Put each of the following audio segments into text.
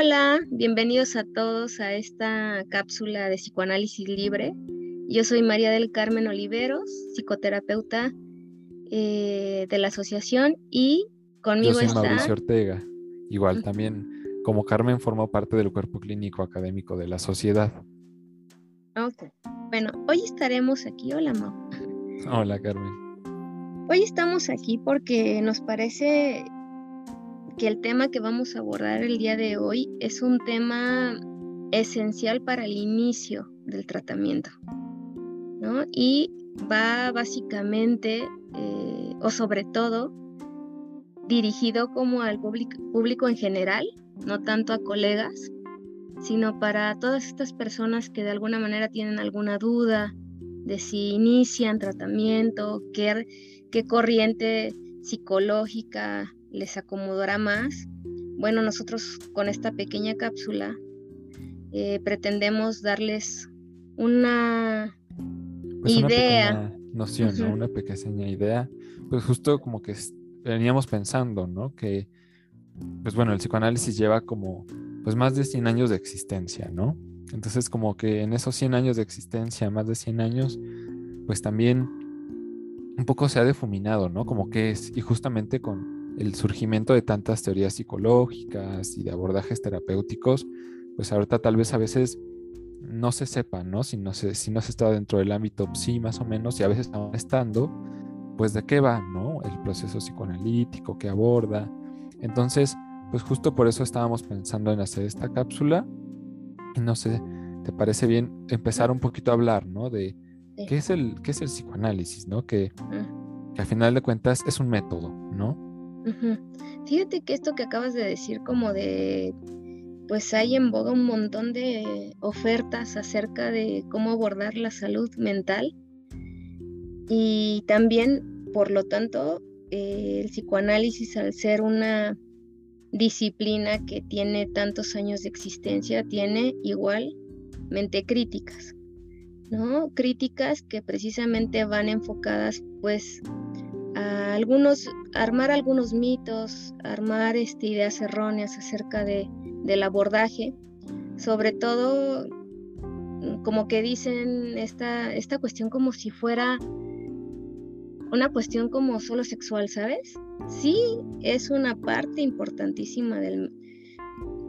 Hola, bienvenidos a todos a esta cápsula de psicoanálisis libre. Yo soy María del Carmen Oliveros, psicoterapeuta eh, de la asociación y conmigo Yo soy está... Mauricio Ortega. Igual también, como Carmen, formo parte del cuerpo clínico académico de la sociedad. Ok. Bueno, hoy estaremos aquí. Hola, Mau. Hola, Carmen. Hoy estamos aquí porque nos parece que el tema que vamos a abordar el día de hoy es un tema esencial para el inicio del tratamiento, ¿no? Y va básicamente, eh, o sobre todo, dirigido como al público en general, no tanto a colegas, sino para todas estas personas que de alguna manera tienen alguna duda de si inician tratamiento, qué, qué corriente psicológica les acomodará más. Bueno, nosotros con esta pequeña cápsula eh, pretendemos darles una pues idea. Una pequeña noción, ¿no? Una pequeña idea. Pues justo como que veníamos pensando, ¿no? Que, pues bueno, el psicoanálisis lleva como, pues más de 100 años de existencia, ¿no? Entonces como que en esos 100 años de existencia, más de 100 años, pues también un poco se ha difuminado, ¿no? Como que es, y justamente con el surgimiento de tantas teorías psicológicas y de abordajes terapéuticos, pues ahorita tal vez a veces no se sepa, ¿no? Si no se, si no se está dentro del ámbito sí, más o menos, y a veces aún estando, pues de qué va, ¿no? El proceso psicoanalítico que aborda. Entonces, pues justo por eso estábamos pensando en hacer esta cápsula. Y no sé, ¿te parece bien empezar un poquito a hablar, ¿no? De qué es el, qué es el psicoanálisis, ¿no? Que, que al final de cuentas es un método, ¿no? Fíjate que esto que acabas de decir como de, pues hay en boga un montón de ofertas acerca de cómo abordar la salud mental y también, por lo tanto, eh, el psicoanálisis al ser una disciplina que tiene tantos años de existencia, tiene igualmente críticas, ¿no? Críticas que precisamente van enfocadas pues algunos, armar algunos mitos, armar este, ideas erróneas acerca de, del abordaje, sobre todo mm, como que dicen esta, esta cuestión como si fuera una cuestión como solo sexual, ¿sabes? Sí, es una parte importantísima del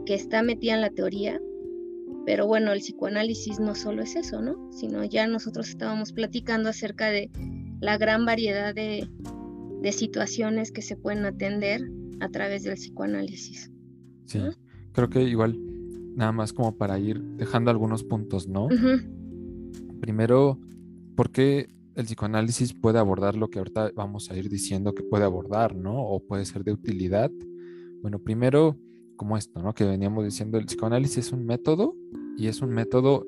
que está metida en la teoría, pero bueno, el psicoanálisis no solo es eso, ¿no? Sino ya nosotros estábamos platicando acerca de la gran variedad de, de situaciones que se pueden atender a través del psicoanálisis. Sí, creo que igual, nada más como para ir dejando algunos puntos, ¿no? Primero, ¿por qué el psicoanálisis puede abordar lo que ahorita vamos a ir diciendo que puede abordar, ¿no? O puede ser de utilidad. Bueno, primero, como esto, ¿no? Que veníamos diciendo, el psicoanálisis es un método y es un método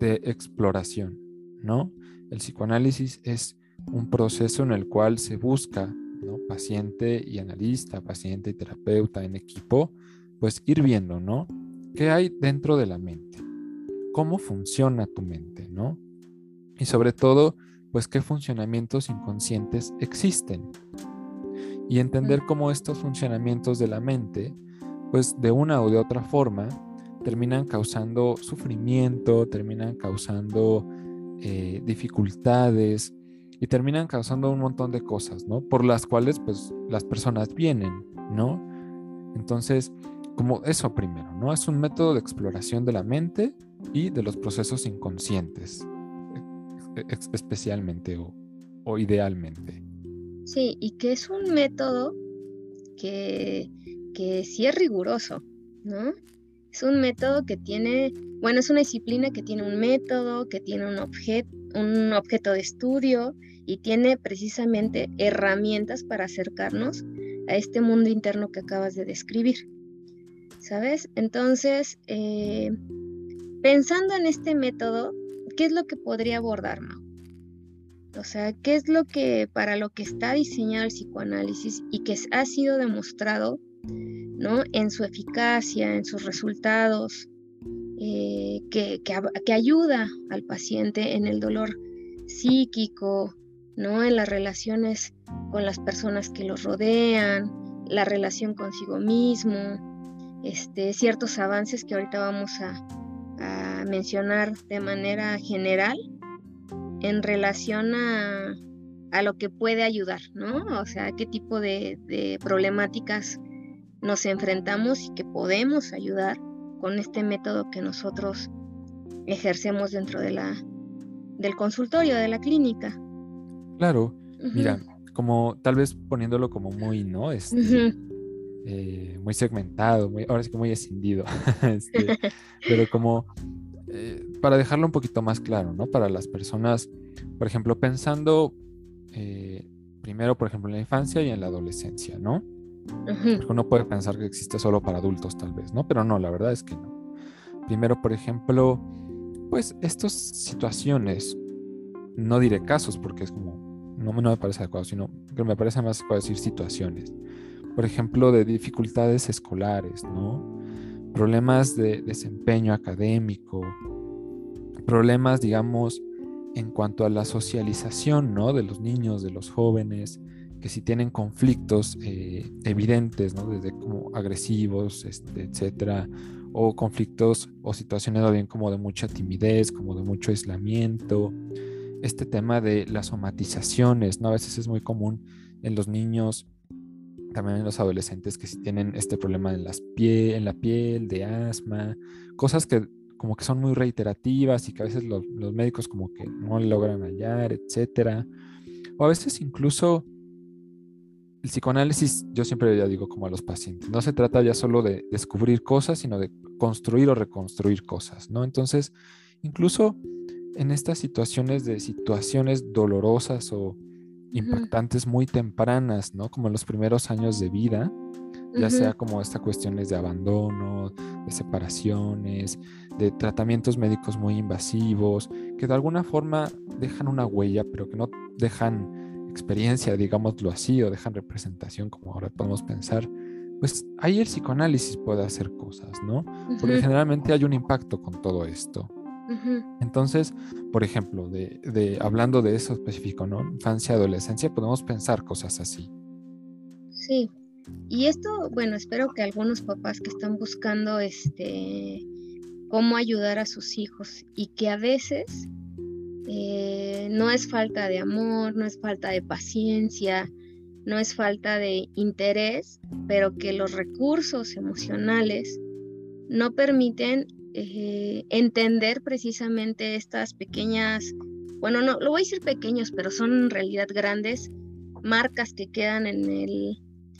de exploración, ¿no? El psicoanálisis es un proceso en el cual se busca, ¿no? paciente y analista, paciente y terapeuta en equipo, pues ir viendo, ¿no? ¿Qué hay dentro de la mente? ¿Cómo funciona tu mente, ¿no? Y sobre todo, pues qué funcionamientos inconscientes existen. Y entender cómo estos funcionamientos de la mente, pues de una o de otra forma, terminan causando sufrimiento, terminan causando eh, dificultades, y terminan causando un montón de cosas, ¿no? Por las cuales pues las personas vienen, ¿no? Entonces, como eso primero, ¿no? Es un método de exploración de la mente y de los procesos inconscientes, e, e, especialmente o, o idealmente. Sí, y que es un método que, que sí es riguroso, ¿no? Es un método que tiene, bueno, es una disciplina que tiene un método, que tiene un objeto, un objeto de estudio y tiene precisamente herramientas para acercarnos a este mundo interno que acabas de describir. ¿Sabes? Entonces, eh, pensando en este método, ¿qué es lo que podría abordar, Mau? O sea, ¿qué es lo que para lo que está diseñado el psicoanálisis y que ha sido demostrado, ¿no? En su eficacia, en sus resultados, eh, que, que ayuda al paciente en el dolor psíquico, ¿no? En las relaciones con las personas que los rodean, la relación consigo mismo, este, ciertos avances que ahorita vamos a, mencionar de manera general en relación a, a, lo que puede ayudar, ¿no? O sea, qué tipo de, de problemáticas nos enfrentamos y que podemos ayudar con este método que nosotros ejercemos dentro de la, del consultorio, de la clínica. Claro, mira, como tal vez poniéndolo como muy, ¿no? Este, eh, muy segmentado, muy, ahora sí que muy escindido, este, pero como eh, para dejarlo un poquito más claro, ¿no? Para las personas, por ejemplo, pensando eh, primero, por ejemplo, en la infancia y en la adolescencia, ¿no? Uno puede pensar que existe solo para adultos tal vez, ¿no? Pero no, la verdad es que no. Primero, por ejemplo, pues estas situaciones, no diré casos porque es como, no, no me parece adecuado, sino que me parece más adecuado decir situaciones. Por ejemplo, de dificultades escolares, ¿no? Problemas de desempeño académico, problemas, digamos, en cuanto a la socialización, ¿no? De los niños, de los jóvenes, que si tienen conflictos eh, evidentes, ¿no? Desde como agresivos, este, etcétera, o conflictos o situaciones bien como de mucha timidez, como de mucho aislamiento. Este tema de las somatizaciones, ¿no? A veces es muy común en los niños, también en los adolescentes que si tienen este problema en, las pie, en la piel, de asma, cosas que como que son muy reiterativas y que a veces los, los médicos como que no logran hallar, etcétera. O a veces incluso el psicoanálisis, yo siempre ya digo como a los pacientes, no se trata ya solo de descubrir cosas, sino de construir o reconstruir cosas, ¿no? Entonces, incluso en estas situaciones de situaciones dolorosas o impactantes muy tempranas, ¿no? Como en los primeros años de vida, ya sea como estas cuestiones de abandono, de separaciones, de tratamientos médicos muy invasivos, que de alguna forma dejan una huella, pero que no dejan experiencia, digámoslo así, o dejan representación, como ahora podemos pensar, pues ahí el psicoanálisis puede hacer cosas, ¿no? Porque generalmente hay un impacto con todo esto. Entonces, por ejemplo, de, hablando de eso específico, ¿no? Infancia, adolescencia, podemos pensar cosas así. Sí. Y esto, bueno, espero que algunos papás que están buscando este cómo ayudar a sus hijos y que a veces eh, no es falta de amor, no es falta de paciencia, no es falta de interés, pero que los recursos emocionales no permiten eh, entender precisamente estas pequeñas, bueno, no, lo voy a decir pequeños, pero son en realidad grandes marcas que quedan en, el,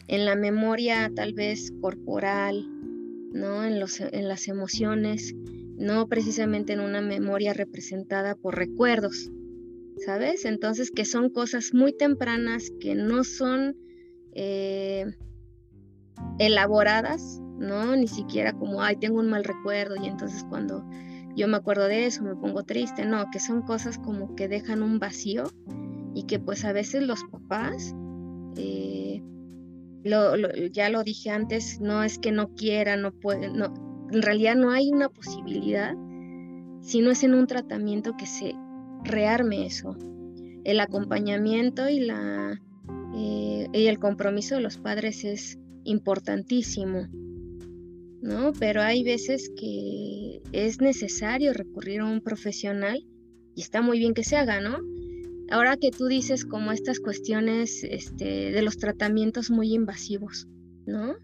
en la memoria tal vez corporal, ¿no? En, los, en las emociones no precisamente en una memoria representada por recuerdos, ¿sabes? Entonces que son cosas muy tempranas que no son eh, elaboradas, ¿no? Ni siquiera como, ay, tengo un mal recuerdo y entonces cuando yo me acuerdo de eso me pongo triste, no, que son cosas como que dejan un vacío y que pues a veces los papás, eh, ya lo dije antes, no es que no quieran, no pueden, no, en realidad no hay una posibilidad si no es en un tratamiento que se rearme eso. El acompañamiento y, la, eh, y el compromiso de los padres es importantísimo, ¿no? Pero hay veces que es necesario recurrir a un profesional y está muy bien que se haga, ¿no? Ahora que tú dices como estas cuestiones este, de los tratamientos muy invasivos, ¿no?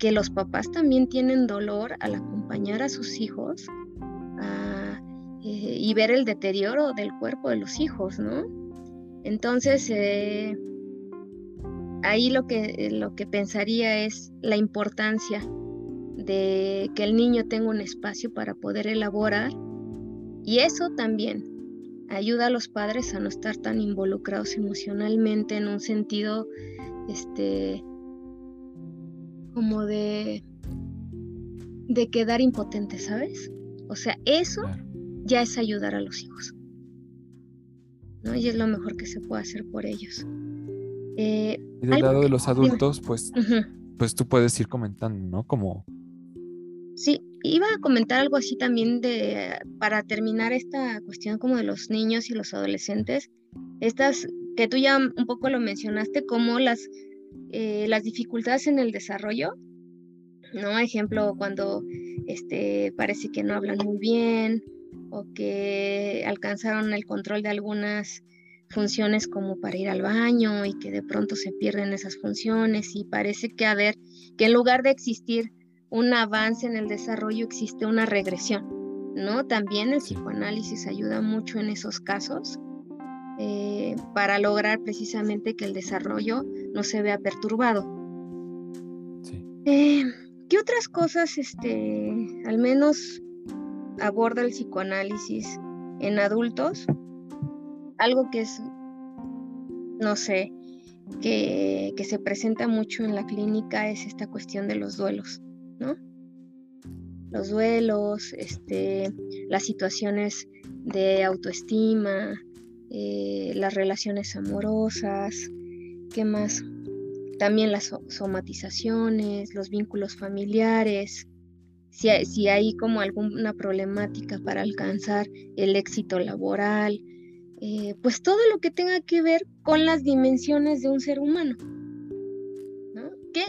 Que los papás también tienen dolor al acompañar a sus hijos eh, y ver el deterioro del cuerpo de los hijos, ¿no? Entonces, eh, ahí lo que, lo que pensaría es la importancia de que el niño tenga un espacio para poder elaborar y eso también ayuda a los padres a no estar tan involucrados emocionalmente en un sentido este como de, de quedar impotente, ¿sabes? O sea, eso ya es ayudar a los hijos. ¿no? Y es lo mejor que se puede hacer por ellos. Eh, y del lado de los adultos, pues, pues tú puedes ir comentando, ¿no? Como... Sí, iba a comentar algo así también de, para terminar esta cuestión como de los niños y los adolescentes, estas que tú ya un poco lo mencionaste, como las eh, las dificultades en el desarrollo ¿no? Ejemplo, cuando este, parece que no hablan muy bien o que alcanzaron el control de algunas funciones como para ir al baño y que de pronto se pierden esas funciones y parece que a ver que en lugar de existir un avance en el desarrollo existe una regresión, ¿no? También el psicoanálisis ayuda mucho en esos casos eh, para lograr precisamente que el desarrollo no se vea perturbado. Eh, ¿Qué otras cosas, este, al menos aborda el psicoanálisis en adultos? Algo que es, no sé, que, que, se presenta mucho en la clínica es esta cuestión de los duelos, ¿no? Los duelos, este, las situaciones de autoestima, eh, las relaciones amorosas, ¿qué más? También las somatizaciones, los vínculos familiares, si hay, si hay como alguna problemática para alcanzar el éxito laboral, eh, pues todo lo que tenga que ver con las dimensiones de un ser humano. ¿no? Que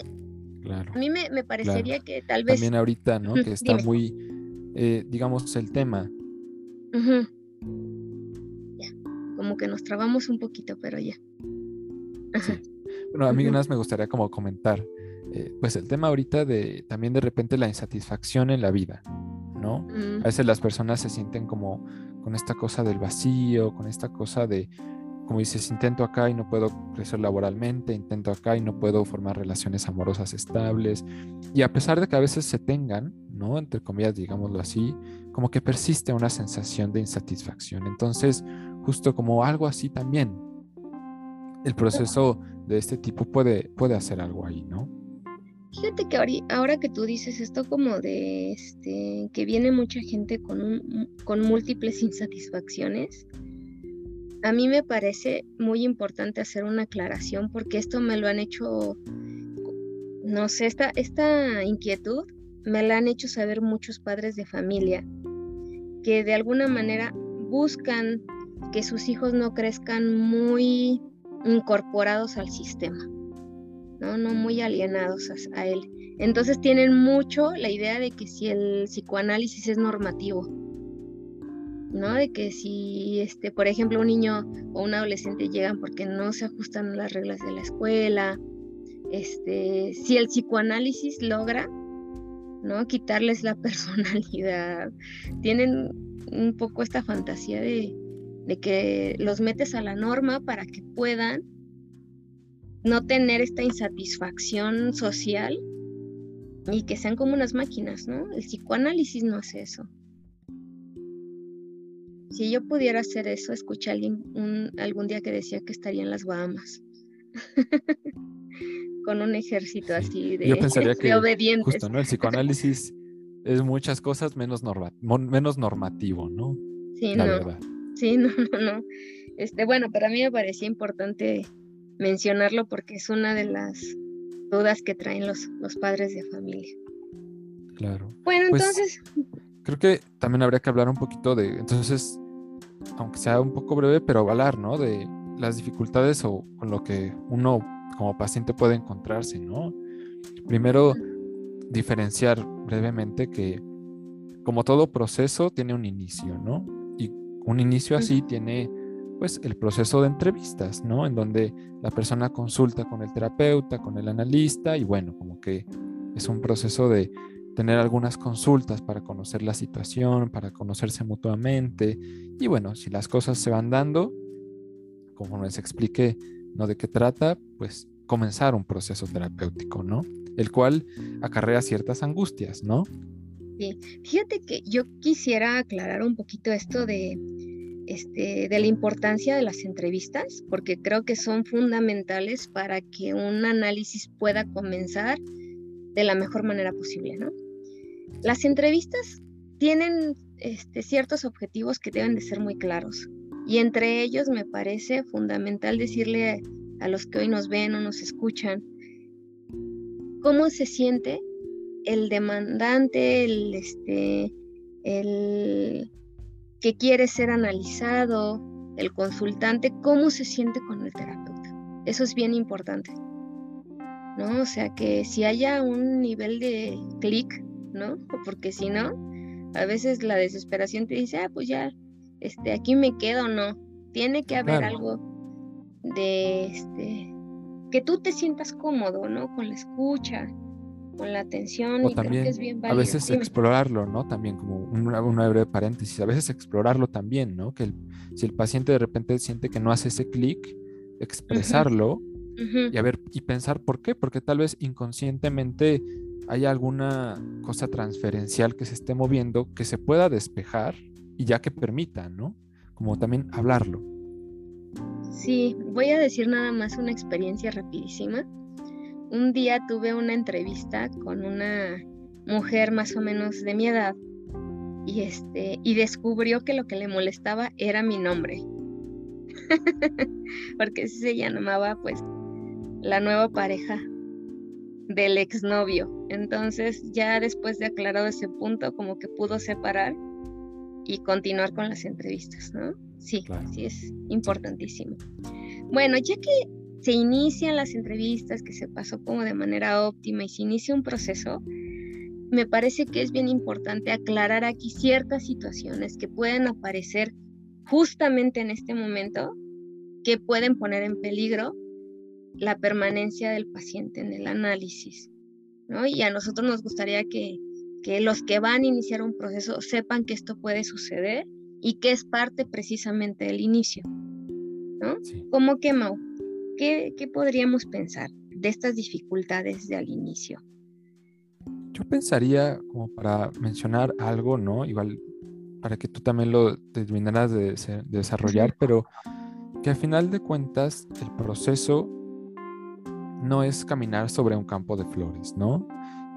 a mí me, parecería que tal vez... También ahorita, ¿no? que está muy, eh, digamos, el tema como que nos trabamos un poquito, pero ya. Bueno, a mí más me gustaría como comentar, eh, pues el tema ahorita de también de repente la insatisfacción en la vida, ¿no? A veces las personas se sienten como con esta cosa del vacío, con esta cosa de, como dices, intento acá y no puedo crecer laboralmente, intento acá y no puedo formar relaciones amorosas estables. Y a pesar de que a veces se tengan, ¿no? Entre comillas, digámoslo así, como que persiste una sensación de insatisfacción. Entonces, justo como algo así también. El proceso de este tipo puede, puede hacer algo ahí, ¿no? Fíjate que ahora, que tú dices esto como de este, que viene mucha gente con, con múltiples insatisfacciones, a mí me parece muy importante hacer una aclaración porque esto me lo han hecho, no sé, esta, esta inquietud me la han hecho saber muchos padres de familia que de alguna manera buscan que sus hijos no crezcan muy incorporados al sistema, ¿no? No muy alienados a, él. Entonces tienen mucho la idea de que si el psicoanálisis es normativo, ¿no? De que si, este, por ejemplo, un niño o un adolescente llegan porque no se ajustan las reglas de la escuela, este, si el psicoanálisis logra, ¿no? Quitarles la personalidad, tienen un poco esta fantasía de, de que los metes a la norma para que puedan no tener esta insatisfacción social y que sean como unas máquinas, ¿no? El psicoanálisis no hace eso. Si yo pudiera hacer eso, escuché a alguien algún día que decía que estaría en las Bahamas. Con un ejército así de, yo pensaría que obedientes. Justo, ¿no? El psicoanálisis es muchas cosas menos, menos normativo, ¿no? Sí, La Verdad. Sí, no, no, no. Este, bueno, para mí me parecía importante mencionarlo porque es una de las dudas que traen los, los padres de familia. Claro. Bueno, pues, entonces. Creo que también habría que hablar un poquito de, entonces, aunque sea un poco breve, pero hablar, ¿no? De las dificultades o con lo que uno como paciente puede encontrarse, ¿no? Primero, diferenciar brevemente que como todo proceso tiene un inicio, ¿no? Un inicio así tiene pues el proceso de entrevistas, ¿no? En donde la persona consulta con el terapeuta, con el analista y bueno, como que es un proceso de tener algunas consultas para conocer la situación, para conocerse mutuamente y bueno, si las cosas se van dando, como les expliqué, ¿no? De qué trata, pues comenzar un proceso terapéutico, ¿no? El cual acarrea ciertas angustias, ¿no? Fíjate que yo quisiera aclarar un poquito esto de, este, de la importancia de las entrevistas, porque creo que son fundamentales para que un análisis pueda comenzar de la mejor manera posible, ¿no? Las entrevistas tienen este, ciertos objetivos que deben de ser muy claros y entre ellos me parece fundamental decirle a los que hoy nos ven o nos escuchan cómo se siente el demandante, el, este, el que quiere ser analizado, el consultante, cómo se siente con el terapeuta. Eso es bien importante. ¿no? O sea, que si haya un nivel de clic, ¿no? Porque si no, a veces la desesperación te dice, ah, pues ya, este, aquí me quedo, no. Tiene que haber algo de, este, que tú te sientas cómodo, ¿no? Con la escucha, con la atención. y también, es bien a veces explorarlo, ¿no? También como una, una, breve paréntesis, a veces explorarlo también, ¿no? Que si el paciente de repente siente que no hace ese clic, expresarlo y a ver, y pensar por qué, porque tal vez inconscientemente hay alguna cosa transferencial que se esté moviendo que se pueda despejar y ya que permita, ¿no? Como también hablarlo. Sí, voy a decir nada más una experiencia rapidísima. Un día tuve una entrevista con una mujer más o menos de mi edad y este y descubrió que lo que le molestaba era mi nombre. Porque se llamaba pues la nueva pareja del exnovio. Entonces ya después de aclarado ese punto, como que pudo separar y continuar con las entrevistas, ¿no? Sí, sí es importantísimo. Bueno, ya que se inician las entrevistas, que se pasó como de manera óptima y se inicia un proceso, me parece que es bien importante aclarar aquí ciertas situaciones que pueden aparecer justamente en este momento que pueden poner en peligro la permanencia del paciente en el análisis. ¿no? Y a nosotros nos gustaría que, los que van a iniciar un proceso sepan que esto puede suceder y que es parte precisamente del inicio. ¿no? ¿Cómo que, Mau? ¿Qué, ¿Qué podríamos pensar de estas dificultades de al inicio? Yo pensaría, como para mencionar algo, ¿no? Igual para que tú también lo terminaras de, de desarrollar, pero que al final de cuentas el proceso no es caminar sobre un campo de flores, ¿no?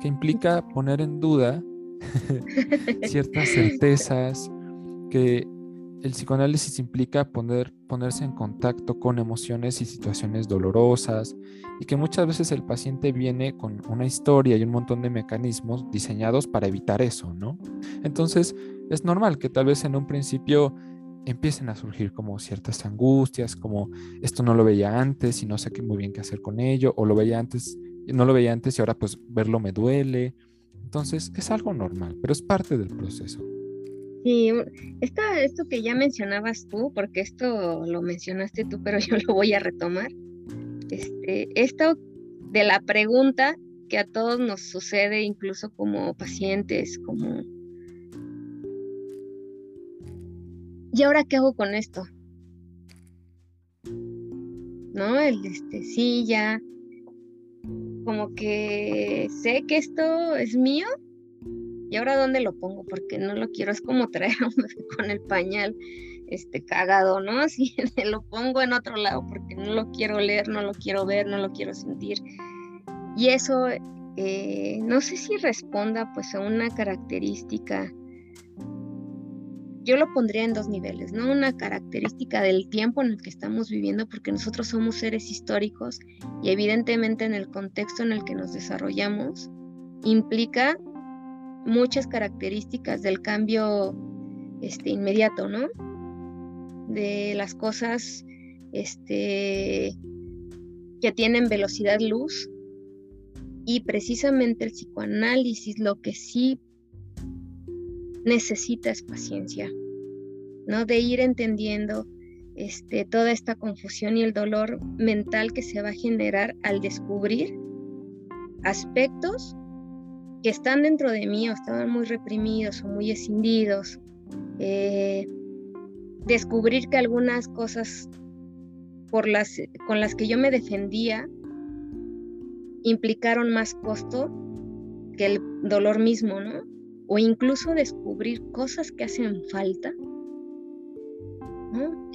Que implica poner en duda ciertas certezas, que el psicoanálisis implica poner, ponerse en contacto con emociones y situaciones dolorosas y que muchas veces el paciente viene con una historia y un montón de mecanismos diseñados para evitar eso, ¿no? Entonces es normal que tal vez en un principio empiecen a surgir como ciertas angustias, como esto no lo veía antes y no sé qué muy bien qué hacer con ello, o lo veía antes, no lo veía antes y ahora pues verlo me duele. Entonces es algo normal, pero es parte del proceso. Sí, esto que ya mencionabas tú, porque esto lo mencionaste tú, pero yo lo voy a retomar. Este, esto de la pregunta que a todos nos sucede, incluso como pacientes, como ¿y ahora qué hago con esto? ¿No? El este, sí, ya, como que sé que esto es mío, ¿y ahora dónde lo pongo? Porque no lo quiero, es como traer a un bebé con el pañal este cagado, ¿no? Así lo pongo en otro lado porque no lo quiero leer, no lo quiero ver, no lo quiero sentir. Y eso eh, no sé si responda pues a una característica yo lo pondría en dos niveles, ¿no? Una característica del tiempo en el que estamos viviendo, porque nosotros somos seres históricos y evidentemente en el contexto en el que nos desarrollamos implica muchas características del cambio este, inmediato, ¿no? De las cosas este, que tienen velocidad luz y precisamente el psicoanálisis lo que sí necesitas paciencia, ¿no? De ir entendiendo este, toda esta confusión y el dolor mental que se va a generar al descubrir aspectos que están dentro de mí o estaban muy reprimidos o muy escindidos. Eh, descubrir que algunas cosas por las, con las que yo me defendía implicaron más costo que el dolor mismo, ¿no? o incluso descubrir cosas que hacen falta,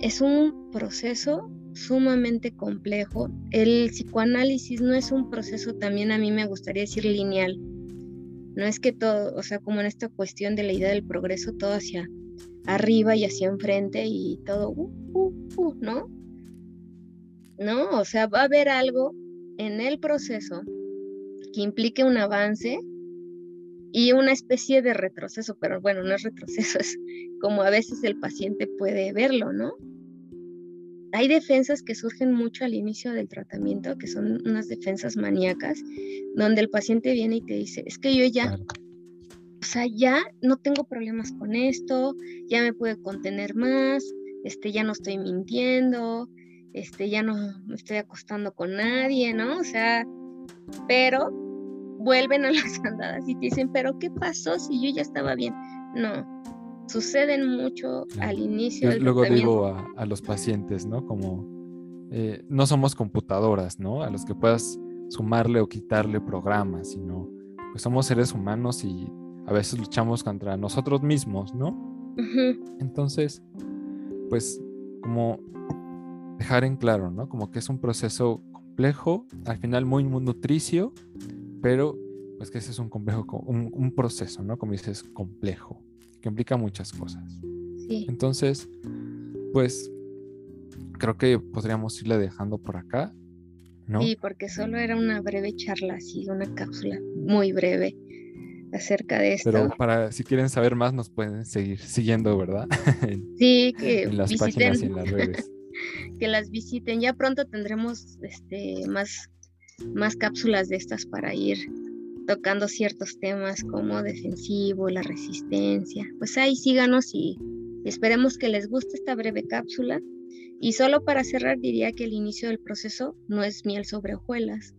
es un proceso sumamente complejo. El psicoanálisis no es un proceso también a mí me gustaría decir lineal. No es que todo, o sea, como en esta cuestión de la idea del progreso, todo hacia arriba y hacia enfrente y todo, uh, uh, uh, ¿no? No, o sea, va a haber algo en el proceso que implique un avance y una especie de retroceso, pero bueno, no es retroceso, es como a veces el paciente puede verlo, ¿no? Hay defensas que surgen mucho al inicio del tratamiento, que son unas defensas maníacas, donde el paciente viene y te dice, es que yo ya, o sea, ya no tengo problemas con esto, ya me puedo contener más, este, ya no estoy mintiendo, este, ya no me estoy acostando con nadie, ¿no? O sea, pero vuelven a las andadas y te dicen, pero ¿qué pasó si yo ya estaba bien? No, suceden mucho al inicio. Yo luego digo a, los pacientes, ¿no? Como eh, no somos computadoras, ¿no? A los que puedas sumarle o quitarle programas, sino pues somos seres humanos y a veces luchamos contra nosotros mismos, ¿no? Entonces, pues como dejar en claro, ¿no? Como que es un proceso complejo, al final muy, muy nutricio, pero pues que ese es un complejo, un, un proceso, ¿no? Como dices, complejo que implica muchas cosas. Entonces, pues creo que podríamos irle dejando por acá, ¿no? Sí, porque solo era una breve charla, así, una cápsula muy breve acerca de esto. Pero para si quieren saber más nos pueden seguir siguiendo, ¿verdad? sí, que en las páginas y en las redes. que las visiten. Ya pronto tendremos este más más cápsulas de estas para ir tocando ciertos temas como defensivo, la resistencia. Pues ahí síganos y esperemos que les guste esta breve cápsula. Y solo para cerrar diría que el inicio del proceso no es miel sobre hojuelas,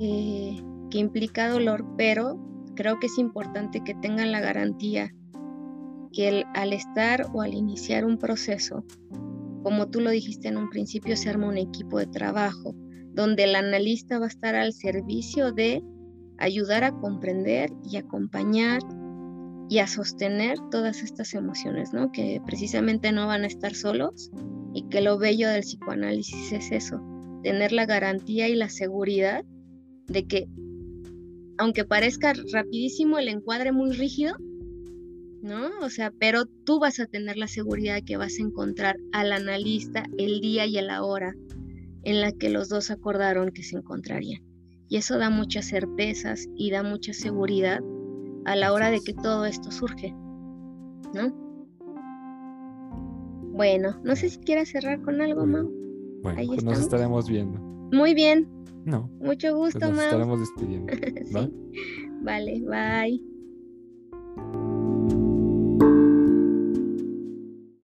eh, que implica dolor, pero creo que es importante que tengan la garantía que al estar o al iniciar un proceso, como tú lo dijiste en un principio, se arma un equipo de trabajo donde el analista va a estar al servicio de ayudar a comprender y acompañar y a sostener todas estas emociones, ¿no? Que precisamente no van a estar solos y que lo bello del psicoanálisis es eso, tener la garantía y la seguridad de que, aunque parezca rapidísimo el encuadre muy rígido, ¿no? O sea, pero tú vas a tener la seguridad de que vas a encontrar al analista el día y la hora en la que los dos acordaron que se encontrarían. Y eso da muchas certezas y da mucha seguridad a la hora de que todo esto surge, ¿no? Bueno, no sé si quieras cerrar con algo, Mau. Bueno, pues nos estaremos viendo. Muy bien. No. Mucho gusto, pues nos estaremos despidiendo. Vale, bye.